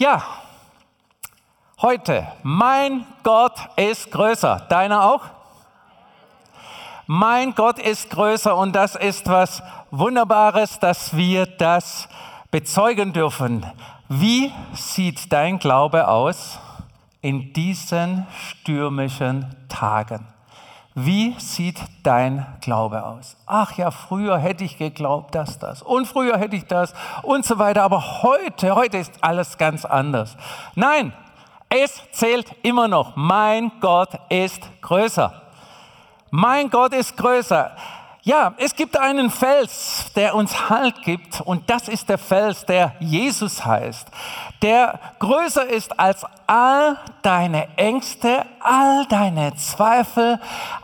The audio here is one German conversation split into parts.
Ja, heute, mein Gott ist größer. Deiner auch? Mein Gott ist größer und das ist was Wunderbares, dass wir das bezeugen dürfen. Wie sieht dein Glaube aus in diesen stürmischen Tagen? Wie sieht dein Glaube aus? Ach ja, früher hätte ich geglaubt, dass das und früher hätte ich das und so weiter, aber heute, heute ist alles ganz anders. Nein, es zählt immer noch. Mein Gott ist größer. Mein Gott ist größer. Ja, es gibt einen Fels, der uns Halt gibt und das ist der Fels, der Jesus heißt, der größer ist als all deine Ängste, all deine Zweifel,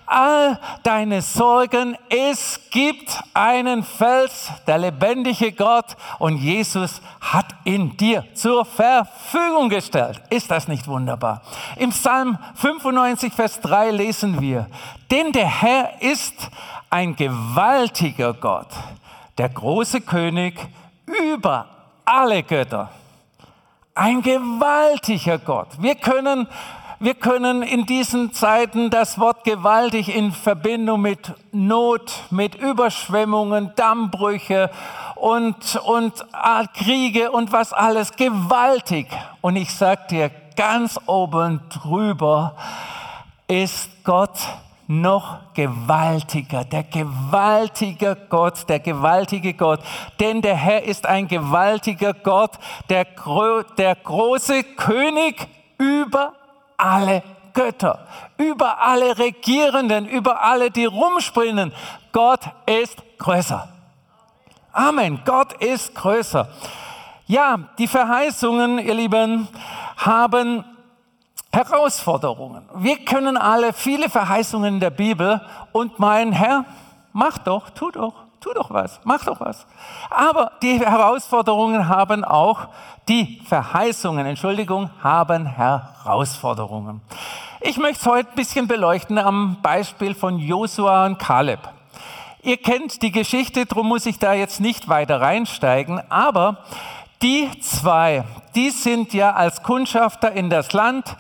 all deine Sorgen. Es gibt einen Fels, der lebendige Gott und Jesus hat ihn dir zur Verfügung gestellt. Ist das nicht wunderbar? Im Psalm 95, Vers 3 lesen wir, denn der Herr ist ein gewaltiger Gott, der große König über alle Götter. Ein gewaltiger Gott. Wir können, wir können in diesen Zeiten das Wort gewaltig in Verbindung mit Not, mit Überschwemmungen, Dammbrüche und, und Kriege und was alles gewaltig. Und ich sage dir, ganz oben drüber ist Gott noch gewaltiger, der gewaltige Gott, der gewaltige Gott. Denn der Herr ist ein gewaltiger Gott, der, der große König über alle Götter, über alle Regierenden, über alle, die rumspringen. Gott ist größer. Amen. Gott ist größer. Ja, die Verheißungen, ihr Lieben, haben Herausforderungen. Wir können alle viele Verheißungen in der Bibel und meinen, Herr, mach doch, tu doch, tu doch was, mach doch was. Aber die Herausforderungen haben auch, die Verheißungen, Entschuldigung, haben Herausforderungen. Ich möchte es heute ein bisschen beleuchten am Beispiel von Josua und Kaleb. Ihr kennt die Geschichte, darum muss ich da jetzt nicht weiter reinsteigen, aber die zwei, die sind ja als Kundschafter in das Land,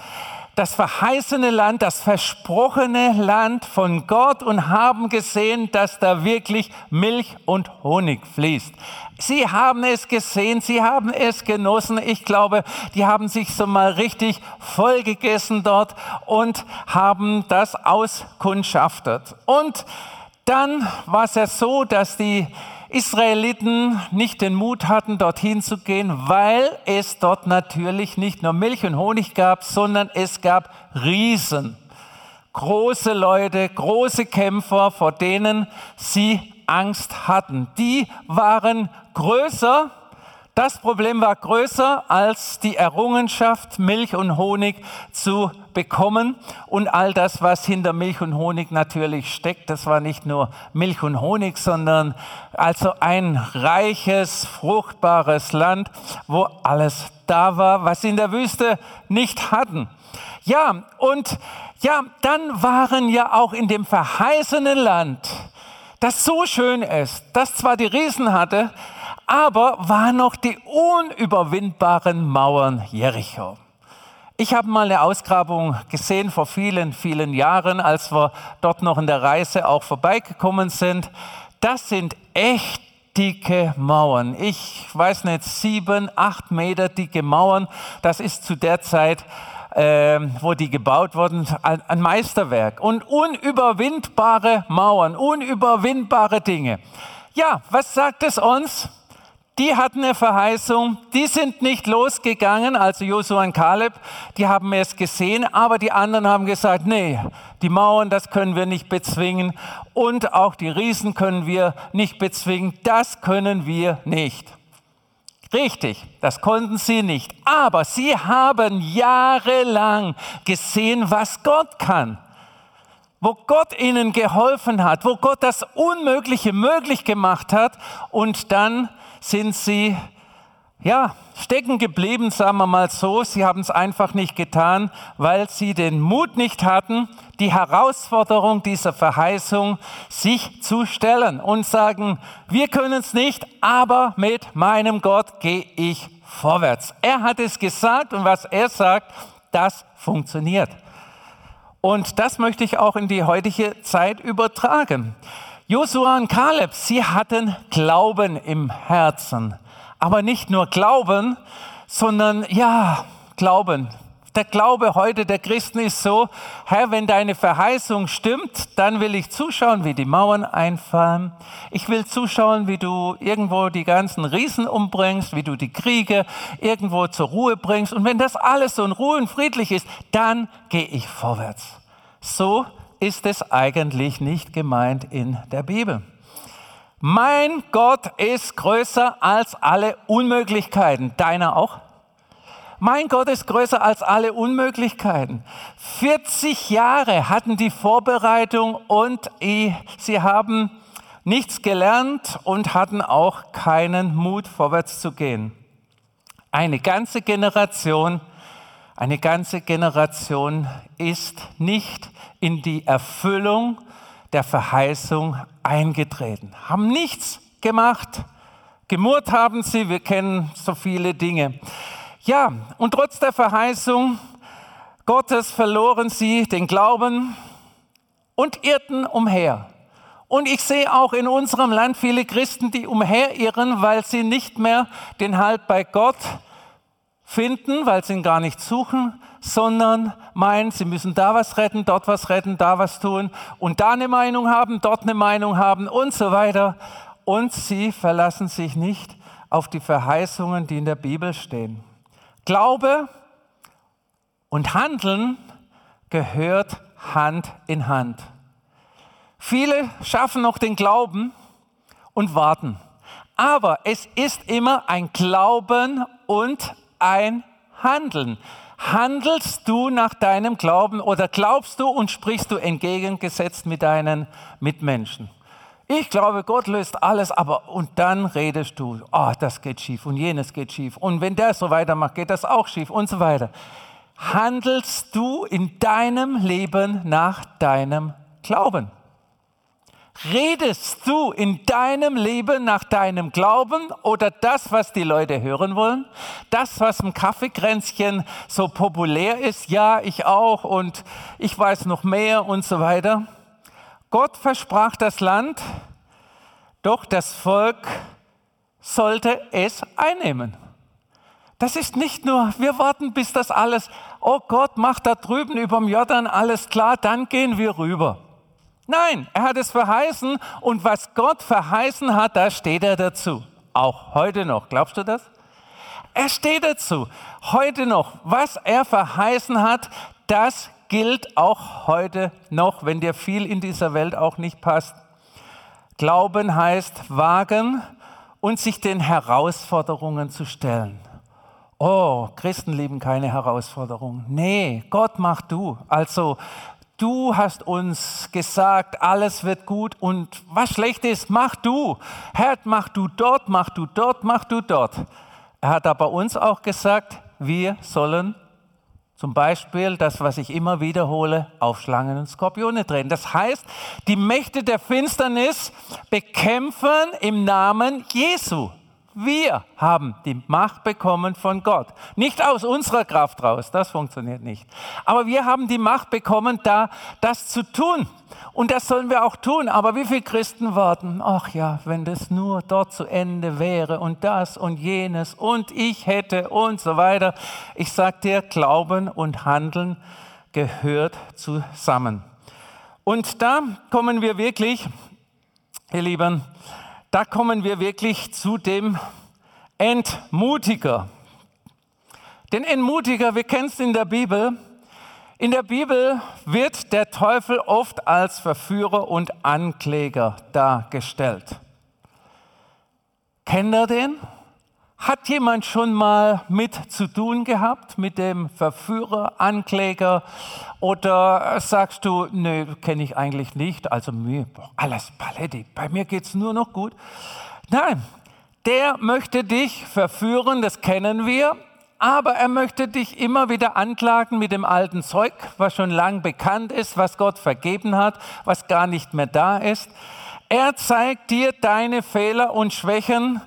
das verheißene Land, das versprochene Land von Gott und haben gesehen, dass da wirklich Milch und Honig fließt. Sie haben es gesehen, sie haben es genossen. Ich glaube, die haben sich so mal richtig voll gegessen dort und haben das auskundschaftet. Und dann war es ja so, dass die Israeliten nicht den Mut hatten, dorthin zu gehen, weil es dort natürlich nicht nur Milch und Honig gab, sondern es gab Riesen, große Leute, große Kämpfer, vor denen sie Angst hatten. Die waren größer das Problem war größer als die Errungenschaft, Milch und Honig zu bekommen und all das, was hinter Milch und Honig natürlich steckt. Das war nicht nur Milch und Honig, sondern also ein reiches, fruchtbares Land, wo alles da war, was sie in der Wüste nicht hatten. Ja, und ja, dann waren ja auch in dem verheißenen Land, das so schön ist, das zwar die Riesen hatte, aber waren noch die unüberwindbaren Mauern Jericho. Ich habe mal eine Ausgrabung gesehen vor vielen, vielen Jahren, als wir dort noch in der Reise auch vorbeigekommen sind. Das sind echt dicke Mauern. Ich weiß nicht, sieben, acht Meter dicke Mauern. Das ist zu der Zeit, äh, wo die gebaut wurden, ein Meisterwerk. Und unüberwindbare Mauern, unüberwindbare Dinge. Ja, was sagt es uns? Die hatten eine Verheißung, die sind nicht losgegangen, also Josua und Kaleb, die haben es gesehen, aber die anderen haben gesagt, nee, die Mauern, das können wir nicht bezwingen. Und auch die Riesen können wir nicht bezwingen, das können wir nicht. Richtig, das konnten sie nicht, aber sie haben jahrelang gesehen, was Gott kann. Wo Gott ihnen geholfen hat, wo Gott das Unmögliche möglich gemacht hat. Und dann sind sie ja, stecken geblieben, sagen wir mal so. Sie haben es einfach nicht getan, weil sie den Mut nicht hatten, die Herausforderung dieser Verheißung sich zu stellen und sagen, wir können es nicht, aber mit meinem Gott gehe ich vorwärts. Er hat es gesagt und was er sagt, das funktioniert. Und das möchte ich auch in die heutige Zeit übertragen. Josua und Kaleb, sie hatten Glauben im Herzen. Aber nicht nur Glauben, sondern ja, Glauben. Der Glaube heute der Christen ist so, Herr, wenn deine Verheißung stimmt, dann will ich zuschauen, wie die Mauern einfallen. Ich will zuschauen, wie du irgendwo die ganzen Riesen umbringst, wie du die Kriege irgendwo zur Ruhe bringst. Und wenn das alles so in Ruhe und friedlich ist, dann gehe ich vorwärts. So ist es eigentlich nicht gemeint in der Bibel. Mein Gott ist größer als alle Unmöglichkeiten. Deiner auch? Mein Gott ist größer als alle Unmöglichkeiten. 40 Jahre hatten die Vorbereitung und sie haben nichts gelernt und hatten auch keinen Mut, vorwärts zu gehen. Eine ganze Generation, eine ganze Generation ist nicht in die Erfüllung der Verheißung eingetreten, haben nichts gemacht. Gemurrt haben sie, wir kennen so viele Dinge. Ja, und trotz der Verheißung Gottes verloren sie den Glauben und irrten umher. Und ich sehe auch in unserem Land viele Christen, die umherirren, weil sie nicht mehr den Halt bei Gott finden, weil sie ihn gar nicht suchen, sondern meinen, sie müssen da was retten, dort was retten, da was tun und da eine Meinung haben, dort eine Meinung haben und so weiter. Und sie verlassen sich nicht auf die Verheißungen, die in der Bibel stehen. Glaube und Handeln gehört Hand in Hand. Viele schaffen noch den Glauben und warten. Aber es ist immer ein Glauben und ein Handeln. Handelst du nach deinem Glauben oder glaubst du und sprichst du entgegengesetzt mit deinen Mitmenschen? Ich glaube, Gott löst alles, aber und dann redest du, oh, das geht schief und jenes geht schief. Und wenn der so weitermacht, geht das auch schief und so weiter. Handelst du in deinem Leben nach deinem Glauben? Redest du in deinem Leben nach deinem Glauben oder das, was die Leute hören wollen? Das, was im Kaffeekränzchen so populär ist? Ja, ich auch und ich weiß noch mehr und so weiter. Gott versprach das Land, doch das Volk sollte es einnehmen. Das ist nicht nur, wir warten, bis das alles, oh Gott, macht da drüben über dem Jordan alles klar, dann gehen wir rüber. Nein, er hat es verheißen und was Gott verheißen hat, da steht er dazu. Auch heute noch. Glaubst du das? Er steht dazu. Heute noch. Was er verheißen hat, das gilt auch heute noch, wenn dir viel in dieser Welt auch nicht passt. Glauben heißt wagen und sich den Herausforderungen zu stellen. Oh, Christen lieben keine Herausforderungen. Nee, Gott mach du. Also Du hast uns gesagt, alles wird gut und was schlecht ist, mach du. Herr, mach du dort, mach du dort, mach du dort. Er hat aber uns auch gesagt, wir sollen zum Beispiel das, was ich immer wiederhole, auf Schlangen und Skorpione drehen. Das heißt, die Mächte der Finsternis bekämpfen im Namen Jesu. Wir haben die Macht bekommen von Gott. Nicht aus unserer Kraft raus, das funktioniert nicht. Aber wir haben die Macht bekommen, da das zu tun. Und das sollen wir auch tun. Aber wie viele Christen warten? Ach ja, wenn das nur dort zu Ende wäre und das und jenes und ich hätte und so weiter. Ich sage dir, Glauben und Handeln gehört zusammen. Und da kommen wir wirklich, ihr Lieben, da kommen wir wirklich zu dem Entmutiger. Den Entmutiger, wir kennen es in der Bibel. In der Bibel wird der Teufel oft als Verführer und Ankläger dargestellt. Kennt ihr den? Hat jemand schon mal mit zu tun gehabt mit dem Verführer, Ankläger? Oder sagst du, nö, kenne ich eigentlich nicht, also mir, alles Paletti, bei mir geht es nur noch gut. Nein, der möchte dich verführen, das kennen wir, aber er möchte dich immer wieder anklagen mit dem alten Zeug, was schon lang bekannt ist, was Gott vergeben hat, was gar nicht mehr da ist. Er zeigt dir deine Fehler und Schwächen,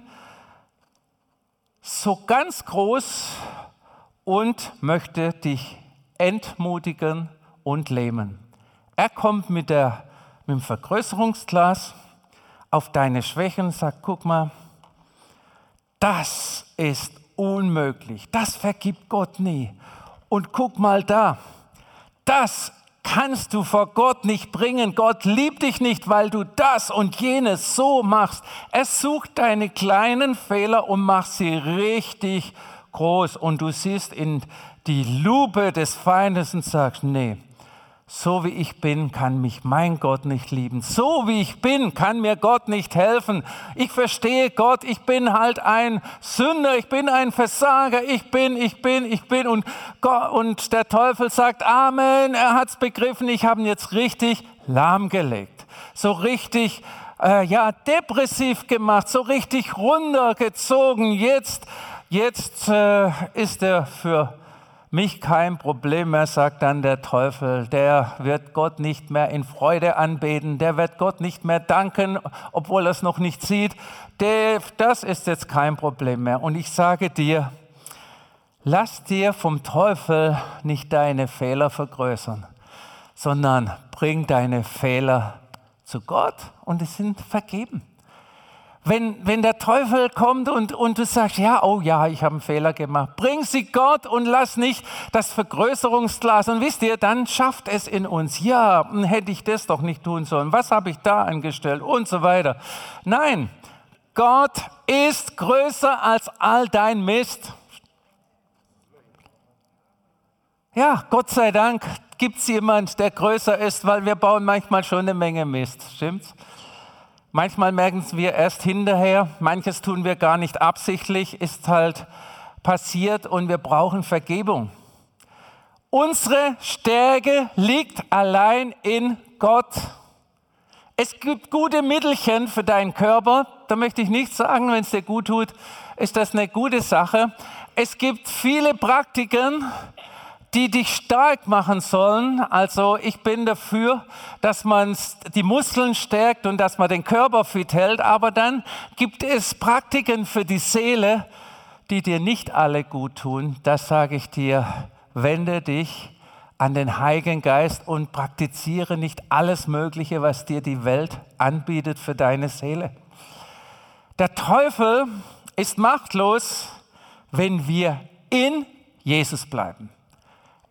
so ganz groß und möchte dich entmutigen und lähmen. Er kommt mit, der, mit dem Vergrößerungsglas auf deine Schwächen sagt, guck mal, das ist unmöglich, das vergibt Gott nie. Und guck mal da, das kannst du vor Gott nicht bringen. Gott liebt dich nicht, weil du das und jenes so machst. Er sucht deine kleinen Fehler und macht sie richtig groß. Und du siehst in die Lupe des Feindes und sagst, nee, so wie ich bin, kann mich mein Gott nicht lieben. So wie ich bin, kann mir Gott nicht helfen. Ich verstehe Gott, ich bin halt ein Sünder, ich bin ein Versager, ich bin, ich bin, ich bin. Und, Gott, und der Teufel sagt, Amen, er hat es begriffen, ich habe ihn jetzt richtig lahmgelegt. So richtig, äh, ja, depressiv gemacht, so richtig runtergezogen. Jetzt, jetzt äh, ist er für mich kein Problem mehr, sagt dann der Teufel. Der wird Gott nicht mehr in Freude anbeten, der wird Gott nicht mehr danken, obwohl er es noch nicht sieht. das ist jetzt kein Problem mehr. Und ich sage dir, lass dir vom Teufel nicht deine Fehler vergrößern, sondern bring deine Fehler zu Gott und es sind vergeben wenn, wenn der Teufel kommt und, und du sagst, ja, oh ja, ich habe einen Fehler gemacht, bring sie Gott und lass nicht das Vergrößerungsglas. Und wisst ihr, dann schafft es in uns, ja, hätte ich das doch nicht tun sollen, was habe ich da angestellt und so weiter. Nein, Gott ist größer als all dein Mist. Ja, Gott sei Dank gibt es jemand, der größer ist, weil wir bauen manchmal schon eine Menge Mist, stimmt's? Manchmal merken wir erst hinterher, manches tun wir gar nicht absichtlich, ist halt passiert und wir brauchen Vergebung. Unsere Stärke liegt allein in Gott. Es gibt gute Mittelchen für deinen Körper, da möchte ich nicht sagen, wenn es dir gut tut, ist das eine gute Sache. Es gibt viele Praktiken, die dich stark machen sollen. Also ich bin dafür, dass man die Muskeln stärkt und dass man den Körper fit hält. Aber dann gibt es Praktiken für die Seele, die dir nicht alle gut tun. Das sage ich dir. Wende dich an den Heiligen Geist und praktiziere nicht alles Mögliche, was dir die Welt anbietet für deine Seele. Der Teufel ist machtlos, wenn wir in Jesus bleiben.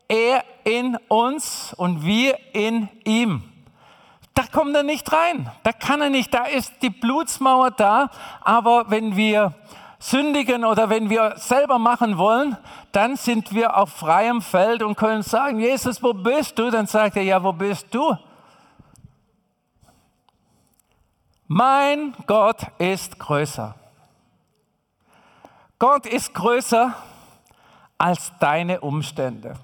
Er in uns und wir in ihm. Da kommt er nicht rein. Da kann er nicht. Da ist die Blutsmauer da. Aber wenn wir sündigen oder wenn wir selber machen wollen, dann sind wir auf freiem Feld und können sagen, Jesus, wo bist du? Dann sagt er, ja, wo bist du? Mein Gott ist größer. Gott ist größer als deine Umstände.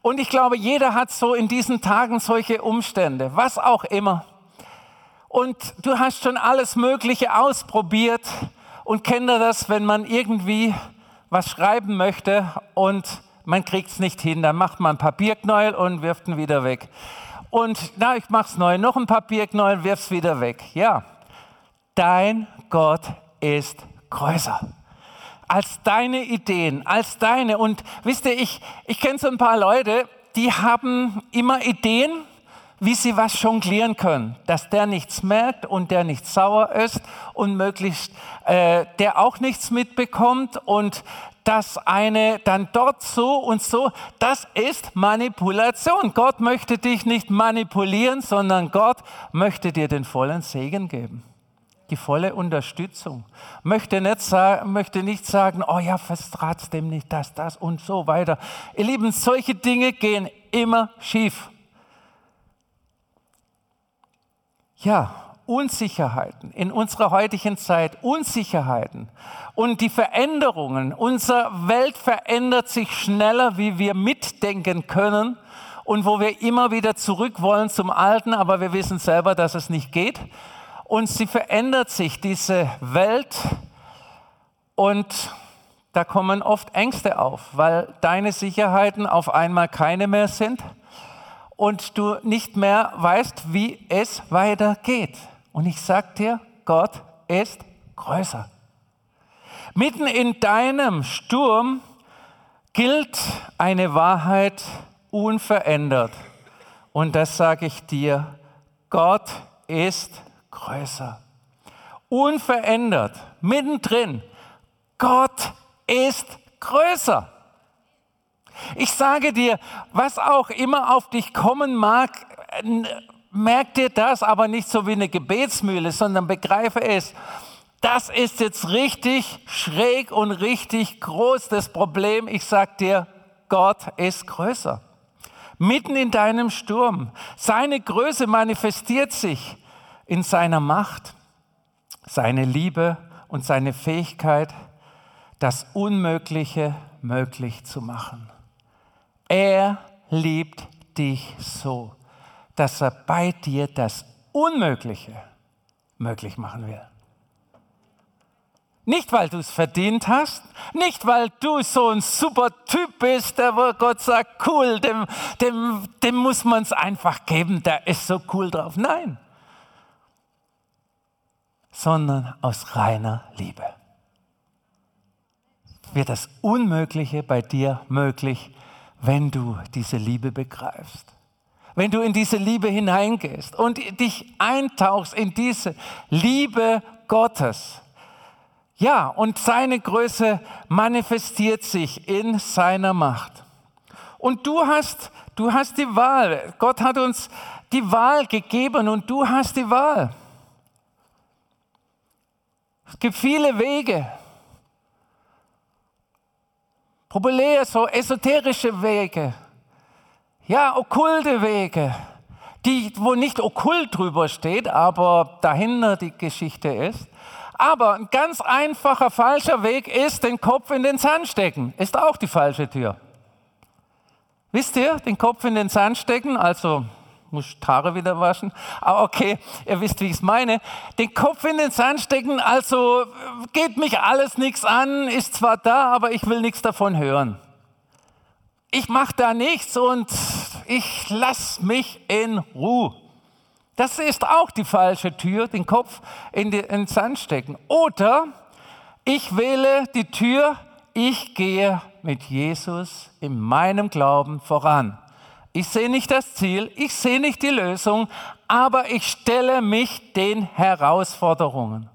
Und ich glaube, jeder hat so in diesen Tagen solche Umstände, was auch immer. Und du hast schon alles Mögliche ausprobiert und kennt das, wenn man irgendwie was schreiben möchte und man kriegt es nicht hin. Dann macht man ein Papierknäuel und wirft ihn wieder weg. Und na, ich mach's neu, noch ein Papierknäuel, wirf's wieder weg. Ja, dein Gott ist größer als deine Ideen, als deine. Und wisst ihr, ich, ich kenne so ein paar Leute, die haben immer Ideen, wie sie was jonglieren können, dass der nichts merkt und der nicht sauer ist und möglichst äh, der auch nichts mitbekommt und das eine dann dort so und so, das ist Manipulation. Gott möchte dich nicht manipulieren, sondern Gott möchte dir den vollen Segen geben die volle Unterstützung. Möchte nicht, sagen, möchte nicht sagen, oh ja, verstrat's dem nicht das, das und so weiter. Ihr Lieben, solche Dinge gehen immer schief. Ja, Unsicherheiten in unserer heutigen Zeit, Unsicherheiten und die Veränderungen. Unsere Welt verändert sich schneller, wie wir mitdenken können und wo wir immer wieder zurück wollen zum Alten, aber wir wissen selber, dass es nicht geht und sie verändert sich, diese Welt. Und da kommen oft Ängste auf, weil deine Sicherheiten auf einmal keine mehr sind und du nicht mehr weißt, wie es weitergeht. Und ich sage dir, Gott ist größer. Mitten in deinem Sturm gilt eine Wahrheit unverändert. Und das sage ich dir, Gott ist größer. Unverändert, mittendrin. Gott ist größer. Ich sage dir, was auch immer auf dich kommen mag, merk dir das, aber nicht so wie eine Gebetsmühle, sondern begreife es. Das ist jetzt richtig schräg und richtig groß, das Problem. Ich sage dir, Gott ist größer. Mitten in deinem Sturm. Seine Größe manifestiert sich in seiner Macht, seine Liebe und seine Fähigkeit, das Unmögliche möglich zu machen. Er liebt dich so, dass er bei dir das Unmögliche möglich machen will. Nicht, weil du es verdient hast, nicht, weil du so ein super Typ bist, der wo Gott sagt, cool, dem, dem, dem muss man es einfach geben, der ist so cool drauf. Nein, sondern aus reiner Liebe. Wird das Unmögliche bei dir möglich, wenn du diese Liebe begreifst. Wenn du in diese Liebe hineingehst und dich eintauchst in diese Liebe Gottes ja, und seine Größe manifestiert sich in seiner Macht. Und du hast, du hast die Wahl. Gott hat uns die Wahl gegeben und du hast die Wahl. Es gibt viele Wege. Populär, so esoterische Wege. Ja, okkulte Wege, die, wo nicht okkult drüber steht, aber dahinter die Geschichte ist. Aber ein ganz einfacher falscher Weg ist, den Kopf in den Sand stecken. Ist auch die falsche Tür. Wisst ihr, den Kopf in den Sand stecken, also muss Haare wieder waschen. Aber okay, ihr wisst, wie ich es meine. Den Kopf in den Sand stecken, also geht mich alles nichts an, ist zwar da, aber ich will nichts davon hören. Ich mache da nichts und ich lasse mich in Ruhe. Das ist auch die falsche Tür, den Kopf in den Sand stecken. Oder ich wähle die Tür, ich gehe mit Jesus in meinem Glauben voran. Ich sehe nicht das Ziel, ich sehe nicht die Lösung, aber ich stelle mich den Herausforderungen.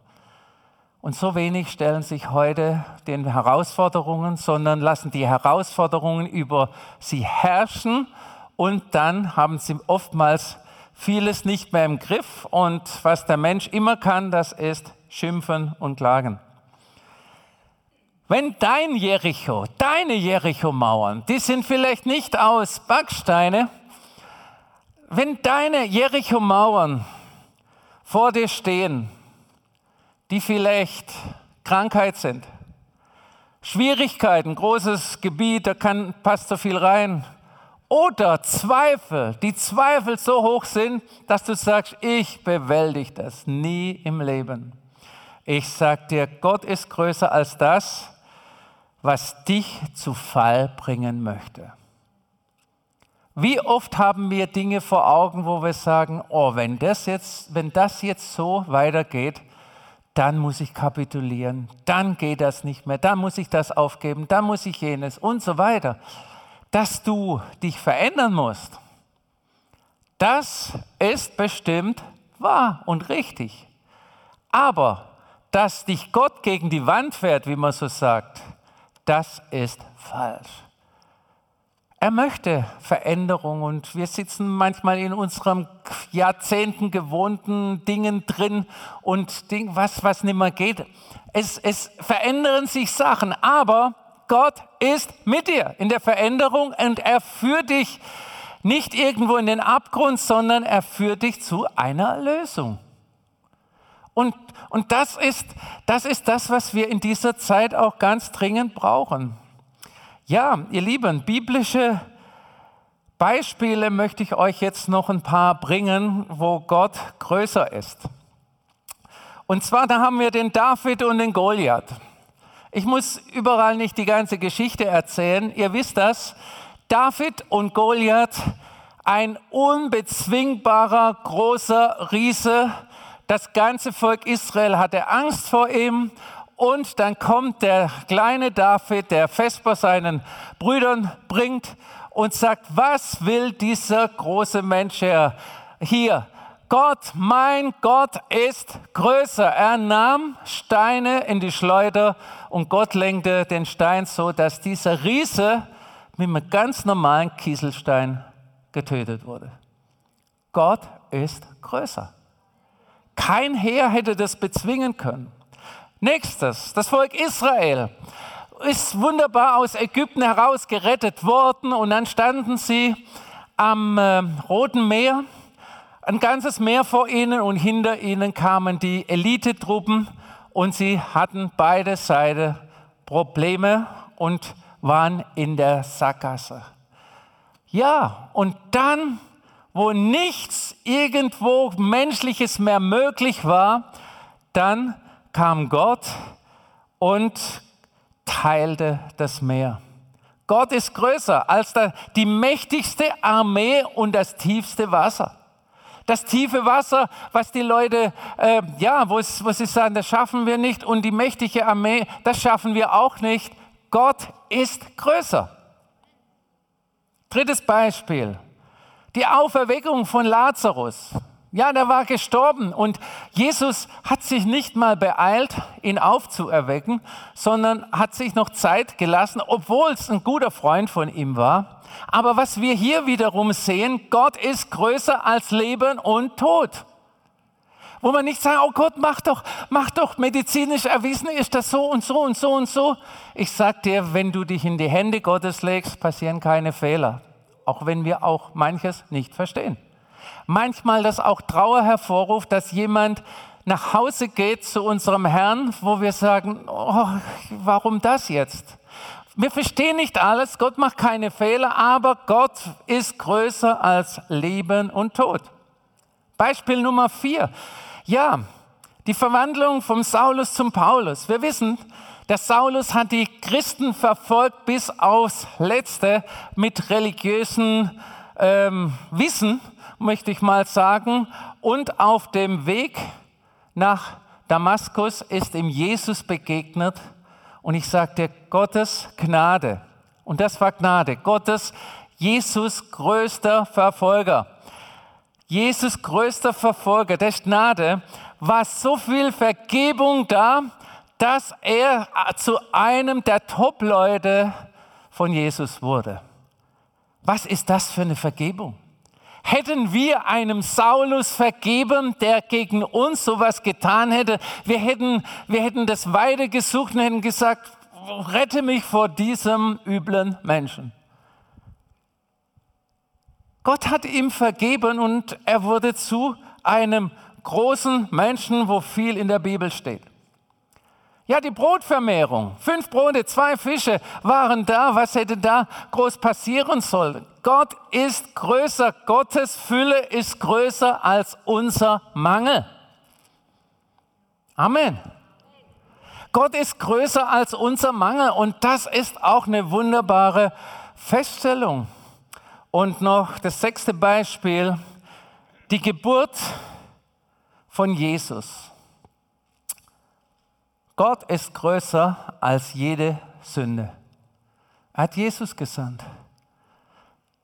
Und so wenig stellen sich heute den Herausforderungen, sondern lassen die Herausforderungen über sie herrschen und dann haben sie oftmals vieles nicht mehr im Griff und was der Mensch immer kann, das ist schimpfen und klagen. Wenn dein Jericho, deine Jericho-Mauern, die sind vielleicht nicht aus Backsteine, wenn deine Jericho-Mauern vor dir stehen, die vielleicht Krankheit sind, Schwierigkeiten, großes Gebiet, da kann, passt so viel rein, oder Zweifel, die Zweifel so hoch sind, dass du sagst, ich bewältige das nie im Leben. Ich sage dir, Gott ist größer als das, was dich zu Fall bringen möchte. Wie oft haben wir Dinge vor Augen, wo wir sagen, oh, wenn das jetzt, wenn das jetzt so weitergeht, dann muss ich kapitulieren, dann geht das nicht mehr, dann muss ich das aufgeben, dann muss ich jenes und so weiter dass du dich verändern musst, das ist bestimmt wahr und richtig. Aber dass dich Gott gegen die Wand fährt, wie man so sagt, das ist falsch. Er möchte Veränderung und wir sitzen manchmal in unserem Jahrzehnten gewohnten Dingen drin und Ding, was, was nicht mehr geht. Es, es verändern sich Sachen, aber Gott ist mit dir in der Veränderung und er führt dich nicht irgendwo in den Abgrund, sondern er führt dich zu einer Lösung. Und, und das, ist, das ist das, was wir in dieser Zeit auch ganz dringend brauchen. Ja, ihr Lieben, biblische Beispiele möchte ich euch jetzt noch ein paar bringen, wo Gott größer ist. Und zwar, da haben wir den David und den Goliath. Ich muss überall nicht die ganze Geschichte erzählen. Ihr wisst das. David und Goliath, ein unbezwingbarer großer Riese. Das ganze Volk Israel hatte Angst vor ihm Und dann kommt der kleine David, der Vesper seinen Brüdern bringt und sagt, was will dieser große Mensch hier? Gott, mein Gott ist größer. Er nahm Steine in die Schleuder und Gott lenkte den Stein so, dass dieser Riese mit einem ganz normalen Kieselstein getötet wurde. Gott ist größer. Kein Heer hätte das bezwingen können. Nächstes, das Volk Israel ist wunderbar aus Ägypten heraus gerettet worden und dann standen sie am äh, Roten Meer, ein ganzes Meer vor ihnen und hinter ihnen kamen die Elitetruppen und sie hatten beide Seiten Probleme und waren in der Sackgasse. Ja, und dann, wo nichts irgendwo Menschliches mehr möglich war, dann kam Gott und teilte das Meer. Gott ist größer als die mächtigste Armee und das tiefste Wasser. Das tiefe Wasser, was die Leute, äh, ja, wo, es, wo sie sagen, das schaffen wir nicht. Und die mächtige Armee, das schaffen wir auch nicht. Gott ist größer. Drittes Beispiel. Die Auferweckung von Lazarus. Ja, der war gestorben und Jesus hat sich nicht mal beeilt, ihn aufzuerwecken, sondern hat sich noch Zeit gelassen, obwohl es ein guter Freund von ihm war. Aber was wir hier wiederum sehen, Gott ist größer als Leben und Tod. Wo man nicht sagt, oh Gott, mach doch, mach doch, medizinisch erwiesen ist das so und so und so und so. Ich sag dir, wenn du dich in die Hände Gottes legst, passieren keine Fehler. Auch wenn wir auch manches nicht verstehen manchmal das auch Trauer hervorruft, dass jemand nach Hause geht zu unserem Herrn, wo wir sagen, oh, warum das jetzt? Wir verstehen nicht alles, Gott macht keine Fehler, aber Gott ist größer als Leben und Tod. Beispiel Nummer vier. Ja, die Verwandlung vom Saulus zum Paulus. Wir wissen, der Saulus hat die Christen verfolgt bis aufs Letzte mit religiösen ähm, Wissen möchte ich mal sagen. Und auf dem Weg nach Damaskus ist ihm Jesus begegnet. Und ich sagte, Gottes Gnade. Und das war Gnade. Gottes, Jesus größter Verfolger. Jesus größter Verfolger, der Gnade, war so viel Vergebung da, dass er zu einem der Top-Leute von Jesus wurde. Was ist das für eine Vergebung? Hätten wir einem Saulus vergeben, der gegen uns sowas getan hätte, wir hätten, wir hätten das weiter gesucht und hätten gesagt, rette mich vor diesem üblen Menschen. Gott hat ihm vergeben und er wurde zu einem großen Menschen, wo viel in der Bibel steht. Ja, die Brotvermehrung. Fünf Brote, zwei Fische waren da. Was hätte da groß passieren sollen? Gott ist größer. Gottes Fülle ist größer als unser Mangel. Amen. Gott ist größer als unser Mangel und das ist auch eine wunderbare Feststellung. Und noch das sechste Beispiel, die Geburt von Jesus. Gott ist größer als jede Sünde. Er hat Jesus gesandt,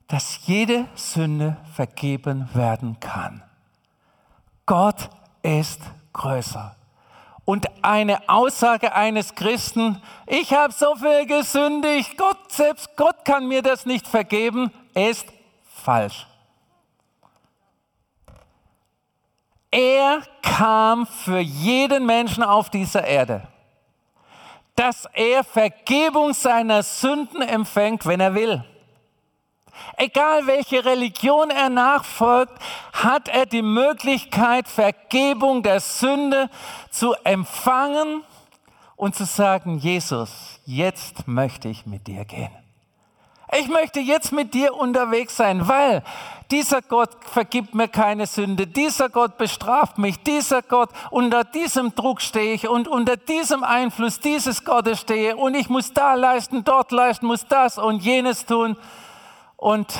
dass jede Sünde vergeben werden kann. Gott ist größer. Und eine Aussage eines Christen, ich habe so viel gesündigt, Gott, selbst Gott kann mir das nicht vergeben, ist falsch. Er kam für jeden Menschen auf dieser Erde, dass er Vergebung seiner Sünden empfängt, wenn er will. Egal welche Religion er nachfolgt, hat er die Möglichkeit, Vergebung der Sünde zu empfangen und zu sagen, Jesus, jetzt möchte ich mit dir gehen. Ich möchte jetzt mit dir unterwegs sein, weil dieser Gott vergibt mir keine Sünde, dieser Gott bestraft mich, dieser Gott, unter diesem Druck stehe ich und unter diesem Einfluss dieses Gottes stehe und ich muss da leisten, dort leisten, muss das und jenes tun. Und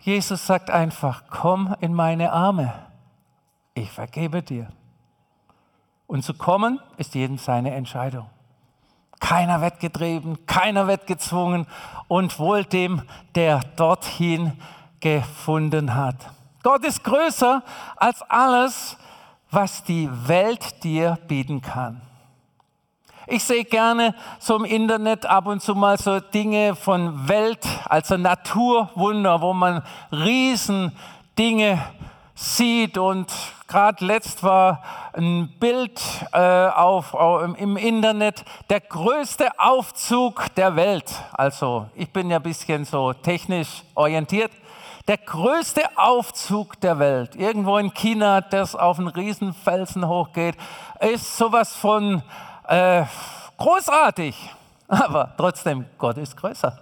Jesus sagt einfach, komm in meine Arme, ich vergebe dir. Und zu kommen ist jedem seine Entscheidung. Keiner wird getrieben, keiner wird gezwungen und wohl dem, der dorthin gefunden hat. Gott ist größer als alles, was die Welt dir bieten kann. Ich sehe gerne so im Internet ab und zu mal so Dinge von Welt, also Naturwunder, wo man riesen Dinge sieht und gerade letzt war ein Bild äh, auf, auf, im Internet, der größte Aufzug der Welt. Also ich bin ja ein bisschen so technisch orientiert. Der größte Aufzug der Welt, irgendwo in China, das auf einen riesen Felsen hochgeht, ist sowas von äh, großartig. Aber trotzdem, Gott ist größer.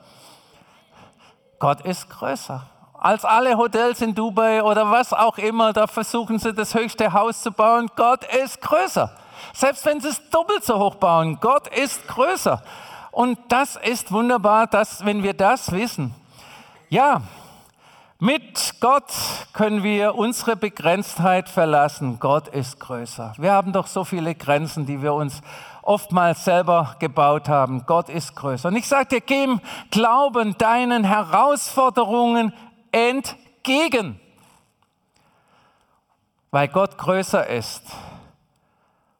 Gott ist größer als alle Hotels in Dubai oder was auch immer. Da versuchen sie das höchste Haus zu bauen. Gott ist größer. Selbst wenn sie es doppelt so hoch bauen, Gott ist größer. Und das ist wunderbar, dass, wenn wir das wissen. Ja, mit Gott können wir unsere Begrenztheit verlassen. Gott ist größer. Wir haben doch so viele Grenzen, die wir uns oftmals selber gebaut haben. Gott ist größer. Und ich sage dir, geh im Glauben deinen Herausforderungen entgegen, weil Gott größer ist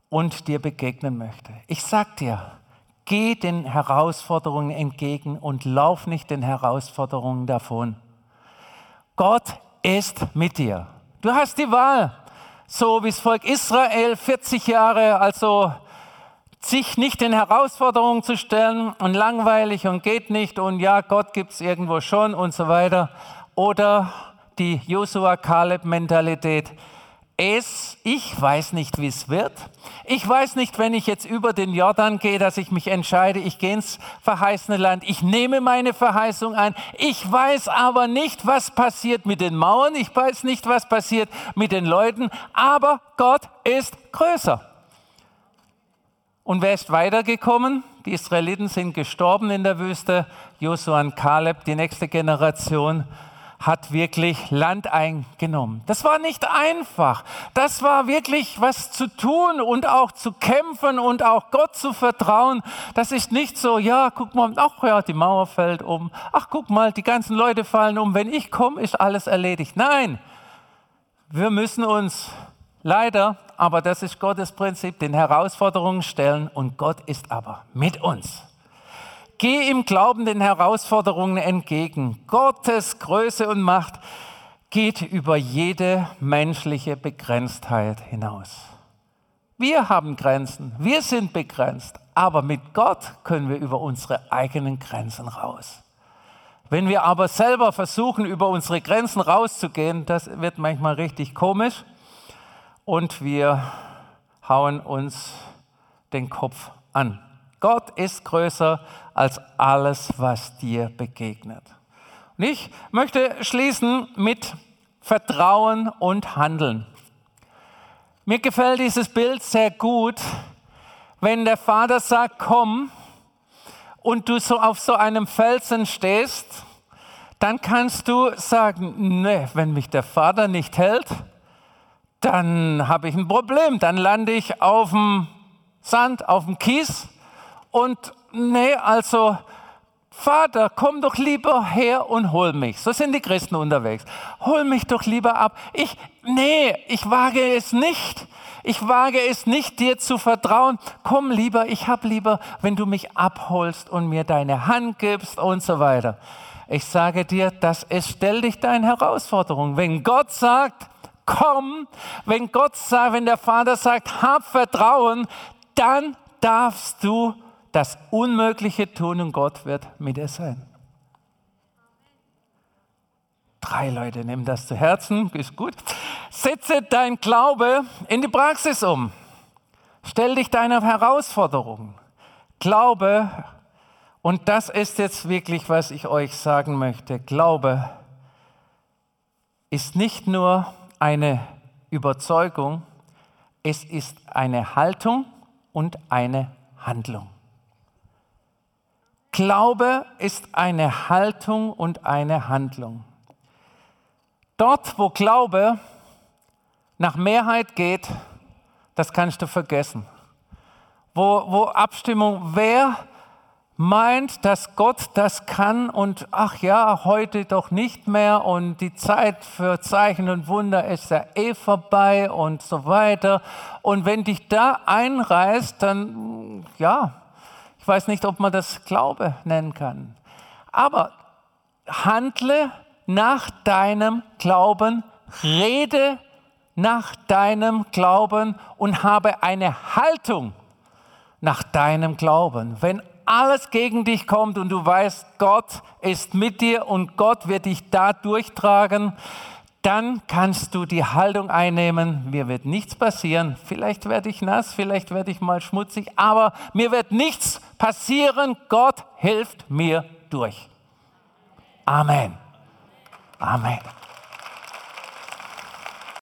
und dir begegnen möchte. Ich sag dir, geh den Herausforderungen entgegen und lauf nicht den Herausforderungen davon. Gott ist mit dir. Du hast die Wahl, so wie das Volk Israel 40 Jahre, also sich nicht den Herausforderungen zu stellen und langweilig und geht nicht und ja, Gott gibt es irgendwo schon und so weiter oder die Joshua-Kaleb-Mentalität. Es, ich weiß nicht, wie es wird. Ich weiß nicht, wenn ich jetzt über den Jordan gehe, dass ich mich entscheide, ich gehe ins verheißene Land. Ich nehme meine Verheißung ein. Ich weiß aber nicht, was passiert mit den Mauern. Ich weiß nicht, was passiert mit den Leuten. Aber Gott ist größer. Und wer ist weitergekommen? Die Israeliten sind gestorben in der Wüste. Josua und Kaleb, die nächste Generation hat wirklich Land eingenommen. Das war nicht einfach. Das war wirklich was zu tun und auch zu kämpfen und auch Gott zu vertrauen. Das ist nicht so, ja, guck mal, ach ja, die Mauer fällt um. Ach, guck mal, die ganzen Leute fallen um. Wenn ich komme, ist alles erledigt. Nein, wir müssen uns leider, aber das ist Gottes Prinzip, den Herausforderungen stellen und Gott ist aber mit uns. Geh im Glauben den Herausforderungen entgegen. Gottes Größe und Macht geht über jede menschliche Begrenztheit hinaus. Wir haben Grenzen, wir sind begrenzt, aber mit Gott können wir über unsere eigenen Grenzen raus. Wenn wir aber selber versuchen, über unsere Grenzen rauszugehen, das wird manchmal richtig komisch und wir hauen uns den Kopf an. Gott ist größer als alles, was dir begegnet. Und ich möchte schließen mit Vertrauen und Handeln. Mir gefällt dieses Bild sehr gut, wenn der Vater sagt, komm, und du so auf so einem Felsen stehst, dann kannst du sagen, nee, wenn mich der Vater nicht hält, dann habe ich ein Problem, dann lande ich auf dem Sand, auf dem Kies und nee, also Vater, komm doch lieber her und hol mich. So sind die Christen unterwegs. Hol mich doch lieber ab. Ich, nee, ich wage es nicht. Ich wage es nicht, dir zu vertrauen. Komm lieber, ich hab lieber, wenn du mich abholst und mir deine Hand gibst und so weiter. Ich sage dir, das ist, stell dich deine Herausforderung. Wenn Gott sagt, komm, wenn Gott sagt, wenn der Vater sagt, hab Vertrauen, dann darfst du das Unmögliche tun und Gott wird mit dir sein. Drei Leute nehmen das zu Herzen, ist gut. Setze dein Glaube in die Praxis um. Stell dich deiner Herausforderung. Glaube, und das ist jetzt wirklich, was ich euch sagen möchte. Glaube ist nicht nur eine Überzeugung, es ist eine Haltung und eine Handlung. Glaube ist eine Haltung und eine Handlung. Dort, wo Glaube nach Mehrheit geht, das kannst du vergessen. Wo, wo Abstimmung, wer meint, dass Gott das kann und ach ja, heute doch nicht mehr und die Zeit für Zeichen und Wunder ist ja eh vorbei und so weiter. Und wenn dich da einreißt, dann ja, ich weiß nicht, ob man das Glaube nennen kann. Aber handle nach deinem Glauben, rede nach deinem Glauben und habe eine Haltung nach deinem Glauben. Wenn alles gegen dich kommt und du weißt, Gott ist mit dir und Gott wird dich da durchtragen, dann kannst du die Haltung einnehmen, mir wird nichts passieren, vielleicht werde ich nass, vielleicht werde ich mal schmutzig, aber mir wird nichts passieren, Gott hilft mir durch. Amen. Amen.